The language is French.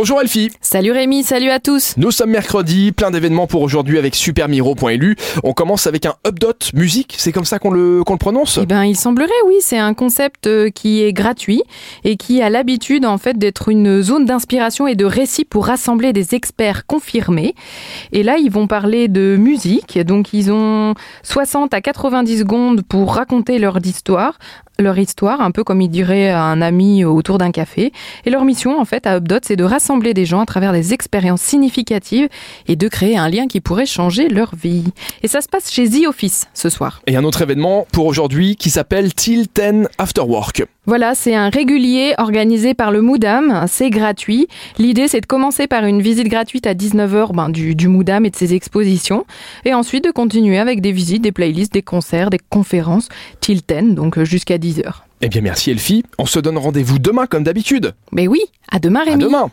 Bonjour Elfie. Salut Rémi, salut à tous. Nous sommes mercredi, plein d'événements pour aujourd'hui avec supermiro.lu. On commence avec un updot musique, c'est comme ça qu'on le, qu'on le prononce? Eh ben, il semblerait, oui, c'est un concept euh, qui est gratuit et qui a l'habitude en fait d'être une zone d'inspiration et de récit pour rassembler des experts confirmés. Et là, ils vont parler de musique, donc ils ont 60 à 90 secondes pour raconter leur histoire, leur histoire, un peu comme ils diraient à un ami autour d'un café. Et leur mission, en fait, à Updot, c'est de rassembler des gens à travers des expériences significatives et de créer un lien qui pourrait changer leur vie. Et ça se passe chez The Office ce soir. Et un autre événement pour aujourd'hui qui s'appelle Till 10 After Work. Voilà, c'est un régulier organisé par le Moudam, c'est gratuit. L'idée c'est de commencer par une visite gratuite à 19h ben, du, du Moudam et de ses expositions, et ensuite de continuer avec des visites, des playlists, des concerts, des conférences, till 10, donc jusqu'à 10h. Eh bien merci Elfie, on se donne rendez-vous demain comme d'habitude. Mais oui, à demain À Rémi. demain.